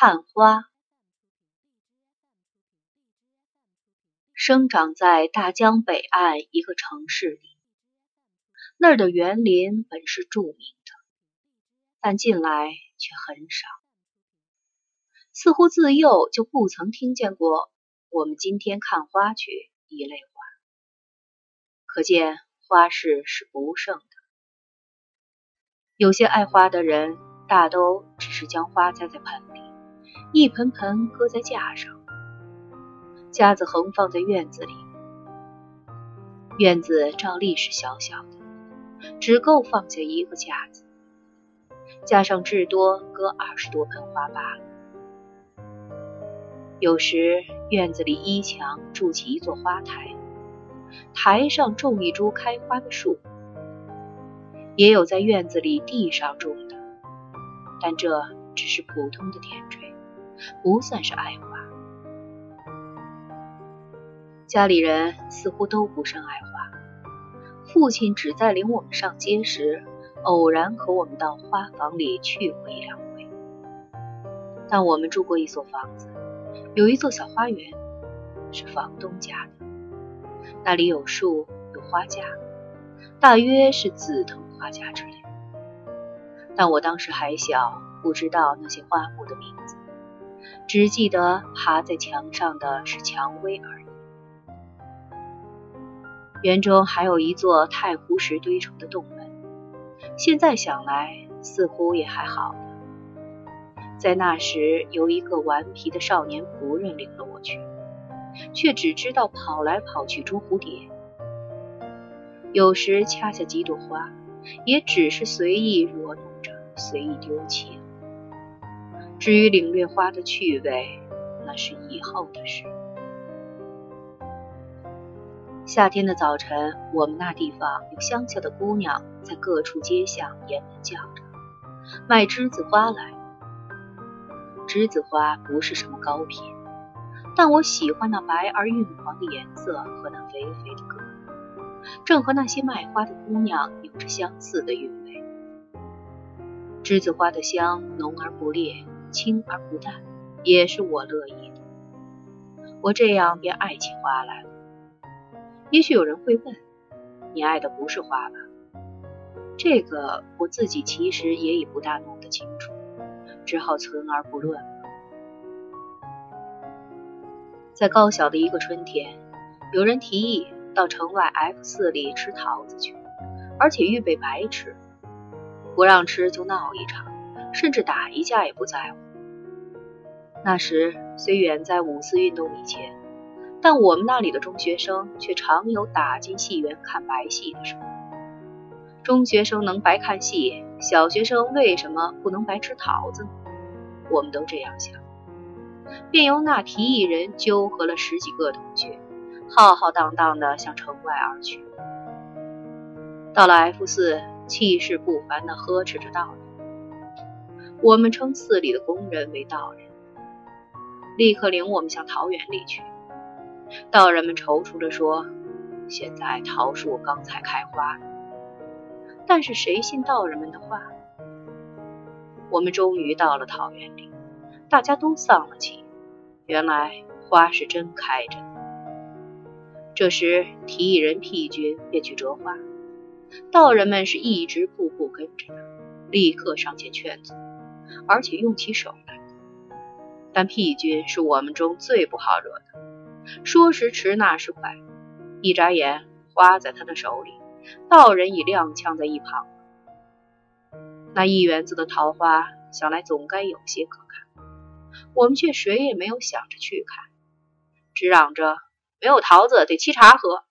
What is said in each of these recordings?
看花。生长在大江北岸一个城市里，那儿的园林本是著名的，但近来却很少，似乎自幼就不曾听见过“我们今天看花去”一类话，可见花市是不盛的。有些爱花的人，大都只是将花栽在盆。一盆盆搁在架上，架子横放在院子里。院子照例是小小的，只够放下一个架子，架上至多搁二十多盆花罢了。有时院子里一墙筑起一座花台，台上种一株开花的树，也有在院子里地上种的，但这只是普通的点缀。不算是爱花，家里人似乎都不甚爱花。父亲只在领我们上街时，偶然和我们到花房里去过一两回。但我们住过一所房子，有一座小花园，是房东家的，那里有树，有花架，大约是紫藤花架之类。但我当时还小，不知道那些花木的名字。只记得爬在墙上的是蔷薇而已。园中还有一座太湖石堆成的洞门，现在想来似乎也还好。在那时，有一个顽皮的少年仆人领了我去，却只知道跑来跑去捉蝴蝶，有时掐下几朵花，也只是随意挪弄着，随意丢弃了。至于领略花的趣味，那是以后的事。夏天的早晨，我们那地方有乡下的姑娘在各处街巷沿门叫着卖栀子花来。栀子花不是什么高品，但我喜欢那白而晕黄的颜色和那肥肥的个，正和那些卖花的姑娘有着相似的韵味。栀子花的香浓而不烈。清而不淡，也是我乐意的。我这样便爱起花来了。也许有人会问：你爱的不是花吧？这个我自己其实也已不大弄得清楚，只好存而不论了。在高小的一个春天，有人提议到城外 F 四里吃桃子去，而且预备白吃，不让吃就闹一场。甚至打一架也不在乎。那时虽远在五四运动以前，但我们那里的中学生却常有打进戏园看白戏的时候。中学生能白看戏，小学生为什么不能白吃桃子呢？我们都这样想，便由那提议人纠合了十几个同学，浩浩荡荡地向城外而去。到了 F 四，气势不凡地呵斥着道人。我们称寺里的工人为道人，立刻领我们向桃园里去。道人们踌躇着说：“现在桃树刚才开花呢。”但是谁信道人们的话？我们终于到了桃园里，大家都丧了气。原来花是真开着。这时提议人屁君便去折花，道人们是一直步步跟着他，立刻上前劝阻。而且用起手来，但屁君是我们中最不好惹的，说时迟，那时快，一眨眼，花在他的手里，道人已踉跄在一旁。那一园子的桃花，想来总该有些可看，我们却谁也没有想着去看，只嚷着没有桃子，得沏茶喝。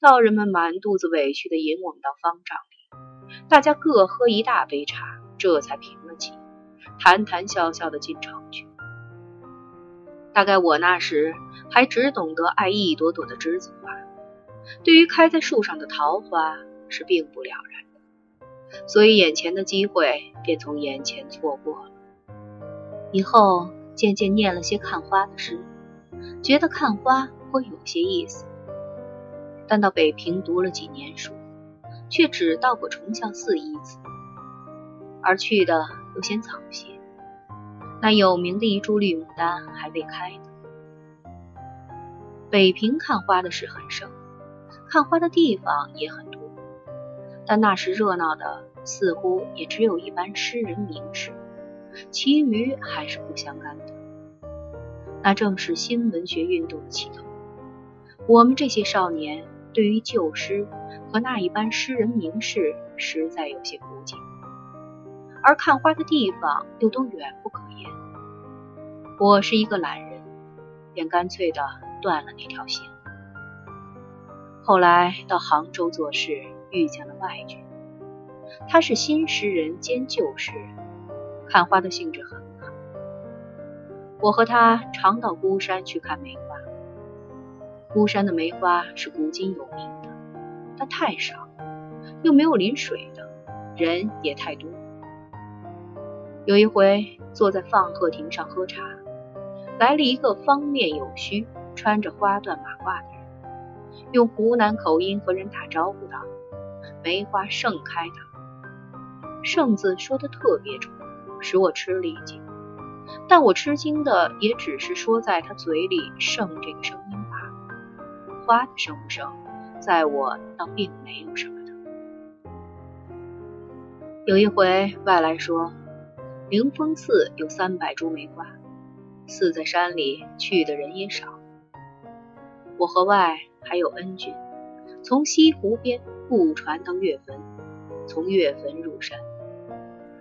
道人们满肚子委屈地引我们到方丈里，大家各喝一大杯茶。这才平了气，谈谈笑笑的进城去。大概我那时还只懂得爱一朵朵的栀子花，对于开在树上的桃花是并不了然的，所以眼前的机会便从眼前错过了。以后渐渐念了些看花的诗，觉得看花颇有些意思。但到北平读了几年书，却只到过崇孝寺一次。而去的又嫌早些，那有名的一株绿牡丹还未开呢。北平看花的事很盛，看花的地方也很多，但那时热闹的似乎也只有一般诗人名士，其余还是不相干的。那正是新文学运动的起头。我们这些少年对于旧诗和那一般诗人名士实在有些不解，而看花的地方又都远不可言。我是一个懒人，便干脆的断了那条线。后来到杭州做事，遇见了外君，他是新诗人兼旧诗人，看花的兴致很好。我和他常到孤山去看梅花。孤山的梅花是古今有名的，但太少，又没有临水的，人也太多。有一回坐在放鹤亭上喝茶，来了一个方面有须、穿着花缎马褂的人，用湖南口音和人打招呼道：“梅花盛开的。”“盛”字说的特别重，使我吃了一惊。但我吃惊的也只是说在他嘴里“盛”这个声音。花的生不生，在我倒并没有什么的。有一回，外来说，灵峰寺有三百株梅花，寺在山里，去的人也少。我和外还有恩君，从西湖边渡船到岳坟，从岳坟入山，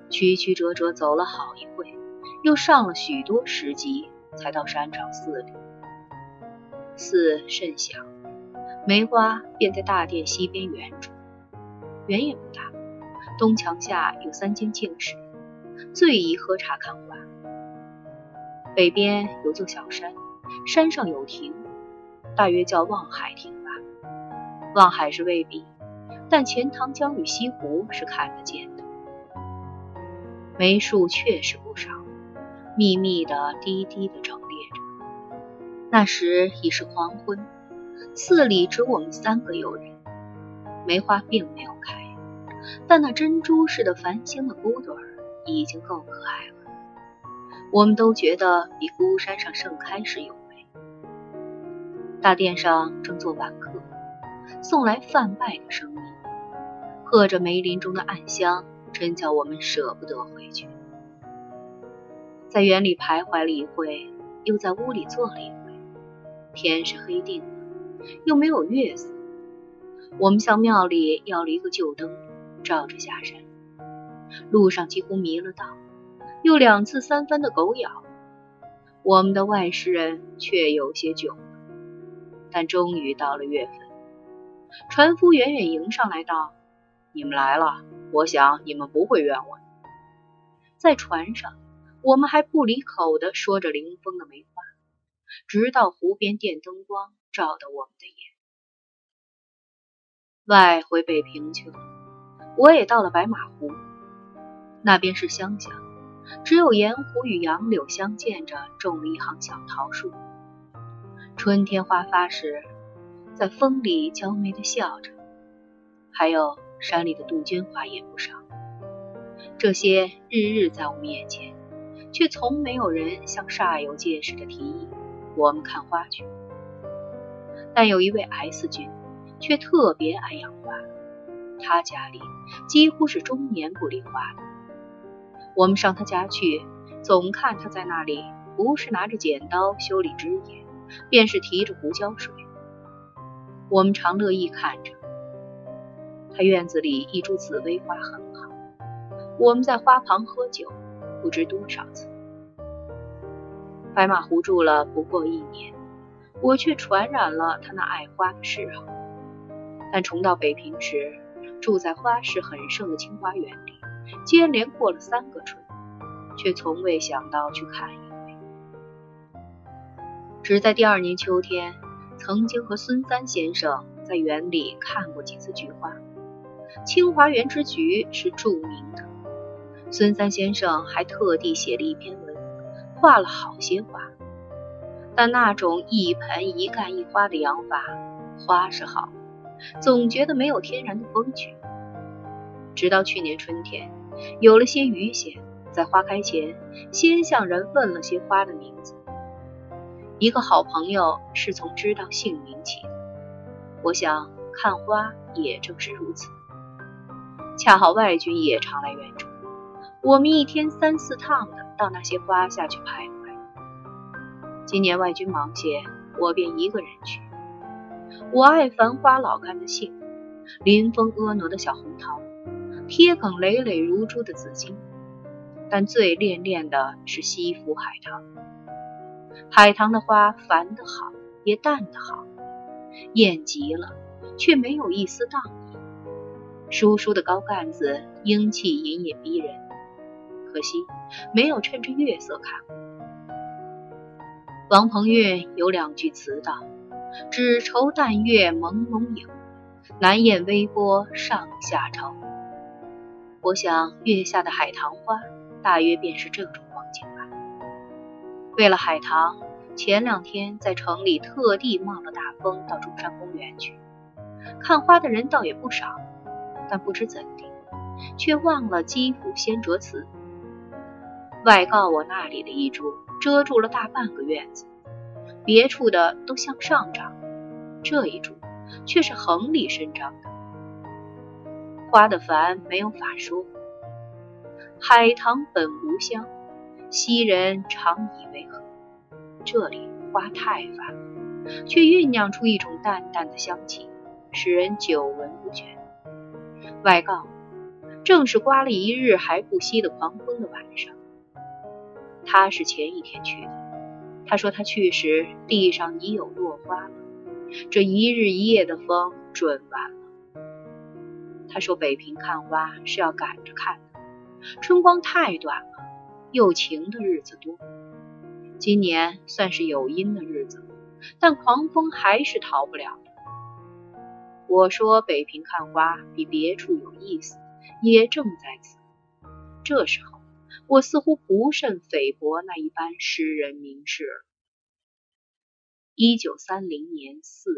曲曲折折走了好一会，又上了许多石级，才到山上寺里。寺甚小，梅花便在大殿西边圆处，园也不大，东墙下有三间净室，最宜喝茶看花。北边有座小山，山上有亭，大约叫望海亭吧。望海是未必，但钱塘江与西湖是看得见的。梅树确实不少，密密的、低低的整。那时已是黄昏，寺里只我们三个游人，梅花并没有开，但那珍珠似的繁星的骨朵儿已经够可爱了。我们都觉得比孤山上盛开时有味。大殿上正坐晚客，送来饭拜的声音，和着梅林中的暗香，真叫我们舍不得回去。在园里徘徊了一会，又在屋里坐了一会。天是黑定的，又没有月色。我们向庙里要了一个旧灯，照着下山。路上几乎迷了道，又两次三番的狗咬。我们的外事人却有些窘。但终于到了月份，船夫远远迎上来道：“你们来了，我想你们不会冤枉。”在船上，我们还不离口的说着林峰的梅花。直到湖边电灯光照得我们的眼，外回北平去了。我也到了白马湖，那边是乡下，只有盐湖与杨柳相间着，种了一行小桃树。春天花发时，在风里娇媚的笑着。还有山里的杜鹃花也不少。这些日日在我们眼前，却从没有人像煞有介事的提议。我们看花去，但有一位 S 君却特别爱养花，他家里几乎是终年不理花的。我们上他家去，总看他在那里，不是拿着剪刀修理枝叶，便是提着胡椒水。我们常乐意看着。他院子里一株紫薇花很好，我们在花旁喝酒，不知多少次。白马湖住了不过一年，我却传染了他那爱花的嗜好。但重到北平时，住在花市很盛的清华园里，接连过了三个春，却从未想到去看一回。只在第二年秋天，曾经和孙三先生在园里看过几次菊花。清华园之菊是著名的，孙三先生还特地写了一篇文。画了好些花，但那种一盆一干一花的养法，花是好，总觉得没有天然的风趣。直到去年春天，有了些余闲，在花开前，先向人问了些花的名字。一个好朋友是从知道姓名起的。我想看花也正是如此。恰好外军也常来援助，我们一天三四趟的到那些花下去徘徊。今年外军忙些，我便一个人去。我爱繁花老干的杏，临风婀娜的小红桃，贴梗累累如珠的紫荆，但最恋恋的是西府海棠。海棠的花繁得好，也淡得好，艳极了，却没有一丝荡意。疏疏的高干子，英气隐隐逼人。可惜没有趁着月色看。王鹏运有两句词道：“只愁淡月朦胧影，难掩微波上下愁。”我想月下的海棠花，大约便是这种光景吧。为了海棠，前两天在城里特地冒了大风到中山公园去看花的人，倒也不少。但不知怎地，却忘了积福先折词。外告我那里的一株遮住了大半个院子，别处的都向上长，这一株却是横里生长的。花的繁没有法说，海棠本无香，昔人常以为何？这里花太繁，却酝酿出一种淡淡的香气，使人久闻不倦。外告，正是刮了一日还不息的狂风的晚上。他是前一天去的。他说他去时地上已有落花。这一日一夜的风准完。他说北平看花是要赶着看的，春光太短了，又晴的日子多。今年算是有阴的日子，但狂风还是逃不了。我说北平看花比别处有意思，也正在此。这时候，我似乎不甚菲薄那一般诗人名士了。一九三零年四。